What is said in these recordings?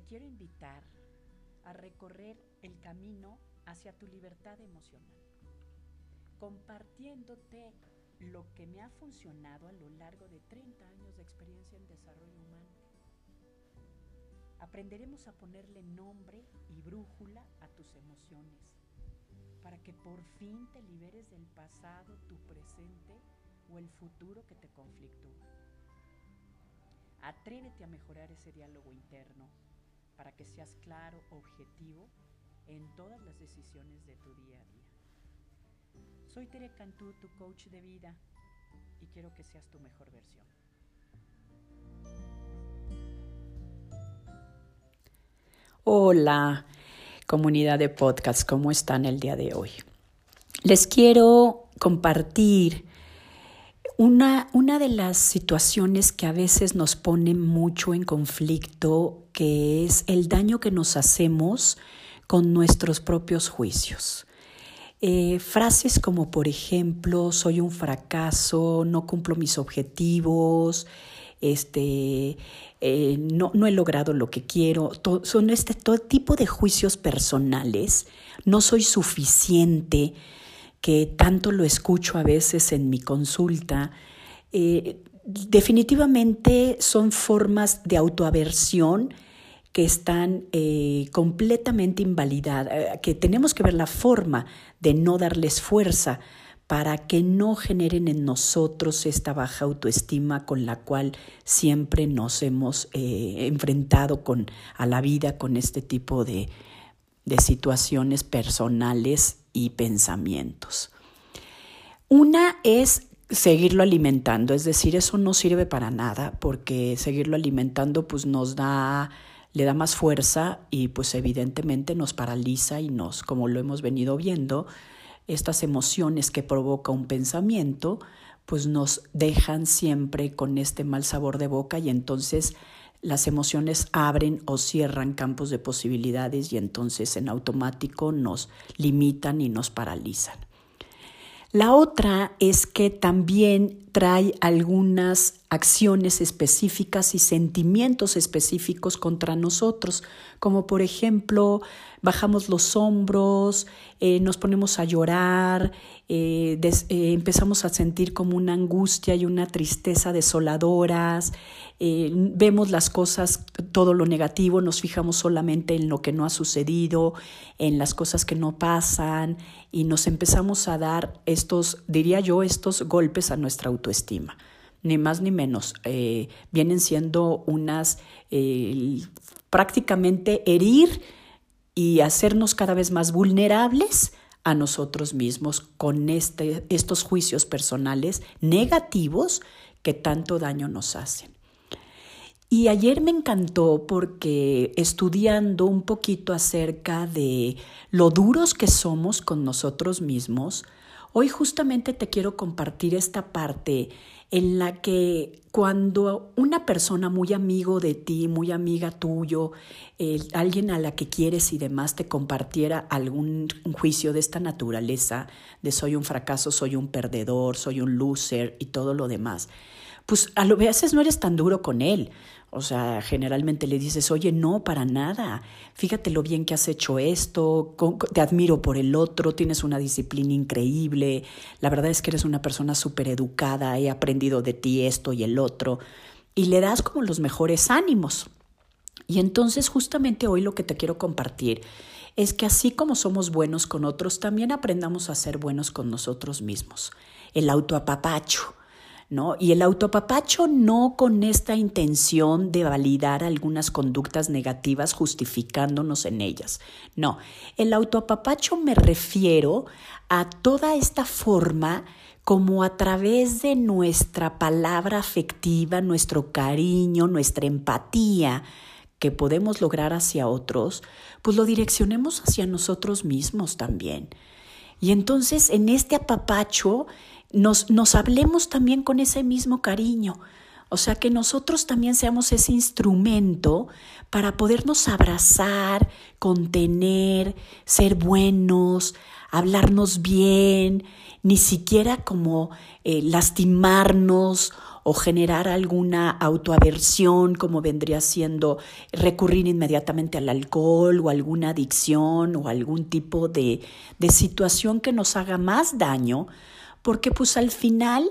te quiero invitar a recorrer el camino hacia tu libertad emocional, compartiéndote lo que me ha funcionado a lo largo de 30 años de experiencia en desarrollo humano. Aprenderemos a ponerle nombre y brújula a tus emociones para que por fin te liberes del pasado, tu presente o el futuro que te conflictúa. Atrévete a mejorar ese diálogo interno para que seas claro, objetivo en todas las decisiones de tu día a día. Soy Tere Cantú, tu coach de vida, y quiero que seas tu mejor versión. Hola, comunidad de podcast, ¿cómo están el día de hoy? Les quiero compartir una, una, de las situaciones que a veces nos pone mucho en conflicto, que es el daño que nos hacemos con nuestros propios juicios. Eh, frases como, por ejemplo, soy un fracaso, no cumplo mis objetivos, este, eh, no, no, he logrado lo que quiero, son este todo tipo de juicios personales, no soy suficiente, que tanto lo escucho a veces en mi consulta, eh, definitivamente son formas de autoaversión que están eh, completamente invalidadas, eh, que tenemos que ver la forma de no darles fuerza para que no generen en nosotros esta baja autoestima con la cual siempre nos hemos enfrentado con, a la vida con este tipo de, de situaciones personales y pensamientos. Una es seguirlo alimentando, es decir, eso no sirve para nada porque seguirlo alimentando pues nos da le da más fuerza y pues evidentemente nos paraliza y nos, como lo hemos venido viendo, estas emociones que provoca un pensamiento, pues nos dejan siempre con este mal sabor de boca y entonces las emociones abren o cierran campos de posibilidades y entonces en automático nos limitan y nos paralizan. La otra es que también trae algunas acciones específicas y sentimientos específicos contra nosotros, como por ejemplo bajamos los hombros, eh, nos ponemos a llorar, eh, eh, empezamos a sentir como una angustia y una tristeza desoladoras, vemos las cosas, todo lo negativo, nos fijamos solamente en lo que no ha sucedido, en las cosas que no pasan y nos empezamos a dar estos, diría yo, estos golpes a nuestra autoestima ni más ni menos. vienen siendo unas prácticamente herir y hacernos cada vez más vulnerables a nosotros mismos con este, estos juicios personales negativos que tanto daño nos hacen. Y ayer me encantó porque estudiando un poquito acerca de lo duros que somos con nosotros mismos, hoy justamente te quiero compartir esta parte en la que cuando una persona muy amigo de ti, muy amiga tuyo, alguien a la que quieres y demás te compartiera algún juicio de esta naturaleza, de soy un fracaso, soy un perdedor, soy un loser y todo lo demás, pues a lo veces no eres tan duro con él. O sea, generalmente le dices, oye, no, para nada. Fíjate lo bien que has hecho esto, te admiro por el otro, tienes una disciplina increíble, la verdad es que eres una persona súper educada, he aprendido de ti esto y el otro, y le das como los mejores ánimos. Y entonces justamente hoy lo que te quiero compartir es que así como somos buenos con otros, también aprendamos a ser buenos con nosotros mismos. El autoapapacho ¿no? Y el autopapacho no con esta intención de validar algunas conductas negativas justificándonos en ellas. No, el autopapacho me refiero a toda esta forma como a través de nuestra palabra afectiva, nuestro cariño, nuestra empatía que podemos lograr hacia otros, pues lo direccionemos hacia nosotros mismos también. Y entonces en este apapacho nos, hablemos también con ese mismo cariño. O sea, que nosotros también seamos ese instrumento para podernos abrazar, contener, ser buenos, hablarnos bien, ni siquiera como eh, lastimarnos o generar alguna autoaversión como vendría siendo recurrir inmediatamente al alcohol o alguna adicción o algún tipo de, de situación que nos haga más daño, porque pues al final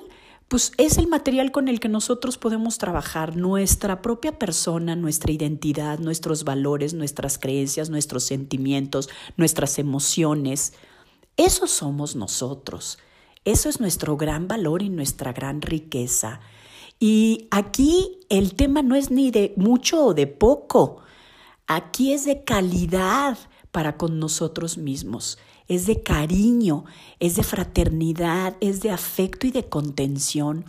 pues es el material con el que nosotros podemos trabajar nuestra propia persona, nuestra identidad, nuestros valores, nuestras creencias, nuestros sentimientos, nuestras emociones. Eso somos nosotros. Eso es nuestro gran valor y nuestra gran riqueza. Y aquí el tema no es ni de mucho o de poco. Aquí es de calidad para con nosotros mismos es de cariño, es de fraternidad, es de afecto y de contención.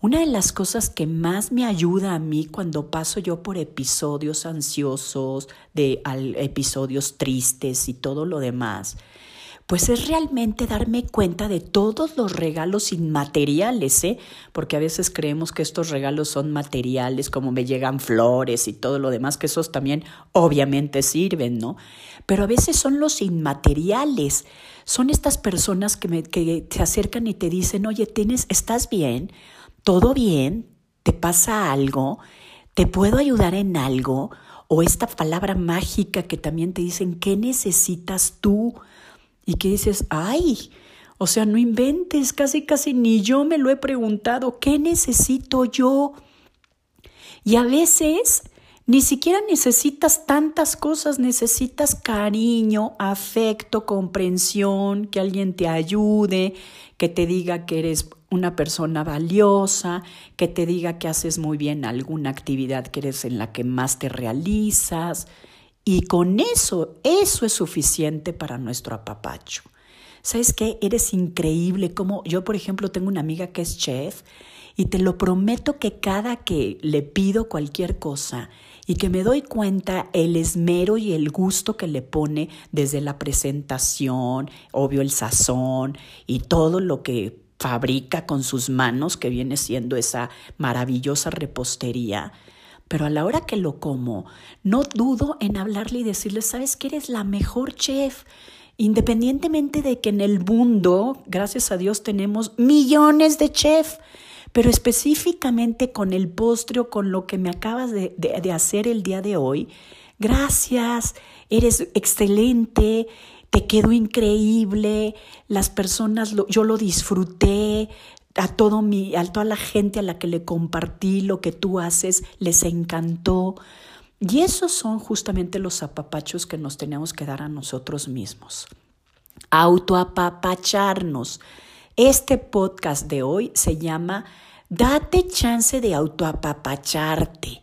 Una de las cosas que más me ayuda a mí cuando paso yo por episodios ansiosos, de episodios tristes y todo lo demás, pues es realmente darme cuenta de todos los regalos inmateriales, ¿eh? Porque a veces creemos que estos regalos son materiales, como me llegan flores y todo lo demás, que esos también obviamente sirven, ¿no? Pero a veces son los inmateriales, son estas personas que, me, acercan y te dicen, oye, tienes, ¿estás bien? ¿Todo bien? ¿Te pasa algo? ¿Te puedo ayudar en algo? O esta palabra mágica que también te dicen, ¿qué necesitas tú? Y que dices, ay, o sea, no inventes, casi casi ni yo me lo he preguntado, ¿qué necesito yo? Y a veces ni siquiera necesitas tantas cosas, necesitas cariño, afecto, comprensión, que alguien te ayude, que te diga que eres una persona valiosa, que te diga que haces muy bien alguna actividad que eres en la que más te realizas, y con eso, eso es suficiente para nuestro apapacho. ¿Sabes qué? Eres increíble. Como yo, por ejemplo, tengo una amiga que es chef y te lo prometo que cada que le pido cualquier cosa y que me doy cuenta el esmero y el gusto que le pone desde la presentación, obvio el sazón y todo lo que fabrica con sus manos, que viene siendo esa maravillosa repostería, pero a la hora que lo como, no dudo en hablarle y decirle, sabes que eres la mejor chef. Independientemente de que en el mundo, gracias a Dios, tenemos millones de chefs, pero específicamente con el postre o con lo que me acabas de, de hacer el día de hoy, gracias, eres excelente, te quedó increíble, las personas, lo, yo lo disfruté, a, todo mi, a toda la gente a la que le compartí lo que tú haces, les encantó. Y esos son justamente los apapachos que nos tenemos que dar a nosotros mismos. Autoapapacharnos. Este podcast de hoy se llama Date chance de autoapapacharte.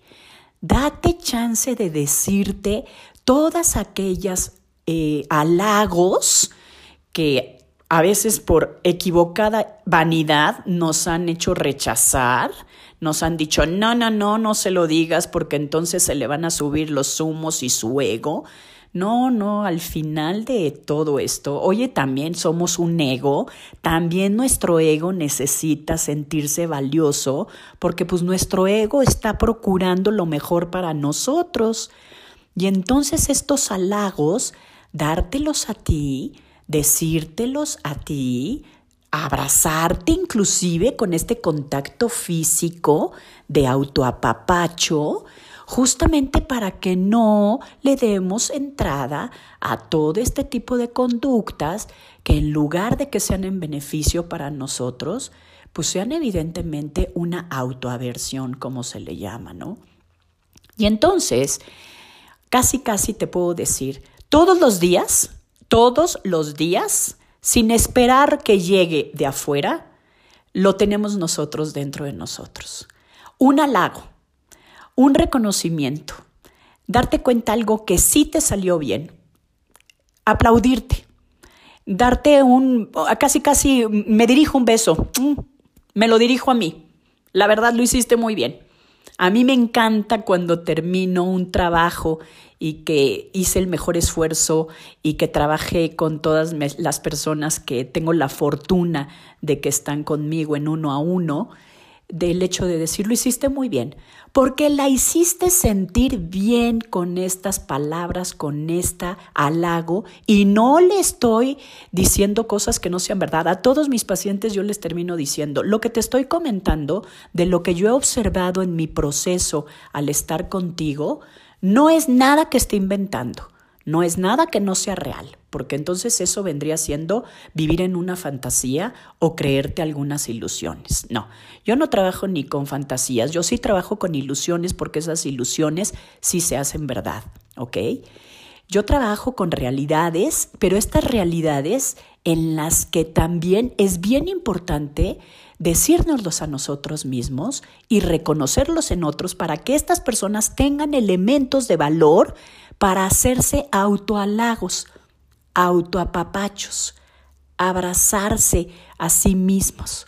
Date chance de decirte todas aquellas eh, halagos que a veces por equivocada vanidad nos han hecho rechazar, nos han dicho, no, no, no, no se lo digas porque entonces se le van a subir los humos y su ego. No, no, al final de todo esto, oye, también somos un ego, también nuestro ego necesita sentirse valioso porque pues nuestro ego está procurando lo mejor para nosotros. Y entonces estos halagos, dártelos a ti, decírtelos a ti, abrazarte inclusive con este contacto físico de autoapapacho, justamente para que no le demos entrada a todo este tipo de conductas que en lugar de que sean en beneficio para nosotros, pues sean evidentemente una autoaversión, como se le llama, ¿no? Y entonces, casi, casi te puedo decir, todos los días todos los días, sin esperar que llegue de afuera, lo tenemos nosotros dentro de nosotros. Un halago, un reconocimiento, darte cuenta algo que sí te salió bien, aplaudirte, darte un, casi casi me dirijo un beso, mm, me lo dirijo a mí, la verdad lo hiciste muy bien. A mí me encanta cuando termino un trabajo y que hice el mejor esfuerzo y que trabajé con todas las personas que tengo la fortuna de que están conmigo en uno a uno, del hecho de decir, lo hiciste muy bien, porque la hiciste sentir bien con estas palabras, con esta halago, y no le estoy diciendo cosas que no sean verdad. A todos mis pacientes yo les termino diciendo, lo que te estoy comentando de lo que yo he observado en mi proceso al estar contigo, no es nada que esté inventando. No es nada que no sea real, porque entonces eso vendría siendo vivir en una fantasía o creerte algunas ilusiones. No, yo no trabajo ni con fantasías, yo sí trabajo con ilusiones porque esas ilusiones sí se hacen verdad, ¿ok? Yo trabajo con realidades, pero estas realidades en las que también es bien importante decírnoslos a nosotros mismos y reconocerlos en otros para que estas personas tengan elementos de valor para hacerse autohalagos, autoapapachos, abrazarse a sí mismos,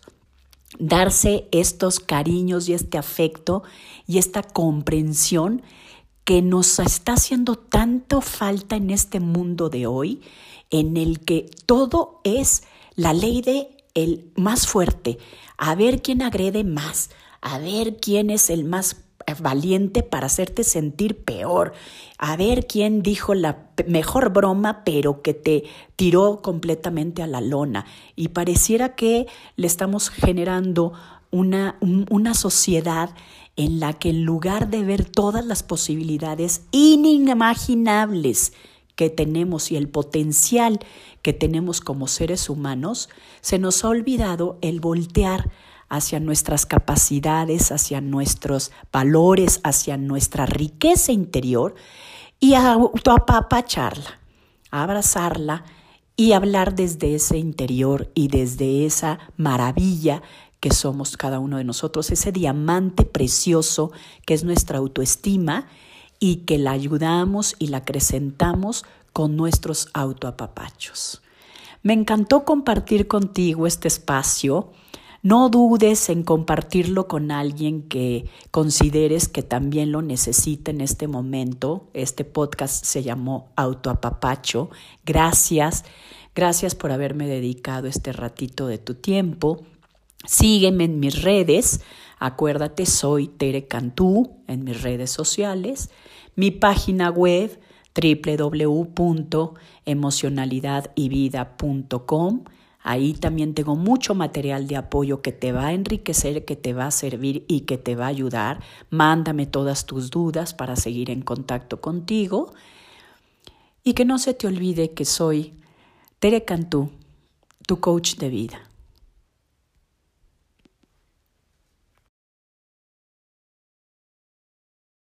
darse estos cariños y este afecto y esta comprensión que nos está haciendo tanto falta en este mundo de hoy, en el que todo es la ley de el más fuerte, a ver quién agrede más, a ver quién es el más valiente para hacerte sentir peor, a ver quién dijo la mejor broma, pero que te tiró completamente a la lona. Y pareciera que le estamos generando una, una sociedad en la que en lugar de ver todas las posibilidades inimaginables que tenemos y el potencial que tenemos como seres humanos, se nos ha olvidado el voltear hacia nuestras capacidades, hacia nuestros valores, hacia nuestra riqueza interior y autoapapacharla, abrazarla y hablar desde ese interior y desde esa maravilla que somos cada uno de nosotros, ese diamante precioso que es nuestra autoestima y que la ayudamos y la acrecentamos con nuestros autoapapachos. Me encantó compartir contigo este espacio no dudes en compartirlo con alguien que consideres que también lo necesita en este momento. Este podcast se llamó Autoapapacho. Gracias, gracias por haberme dedicado este ratito de tu tiempo. Sígueme en mis redes. Acuérdate, soy Tere Cantú en mis redes sociales. Mi página web www.emocionalidadivida.com Ahí también tengo mucho material de apoyo que te va a enriquecer, que te va a servir y que te va a ayudar. Mándame todas tus dudas para seguir en contacto contigo. Y que no se te olvide que soy Tere Cantú, tu coach de vida.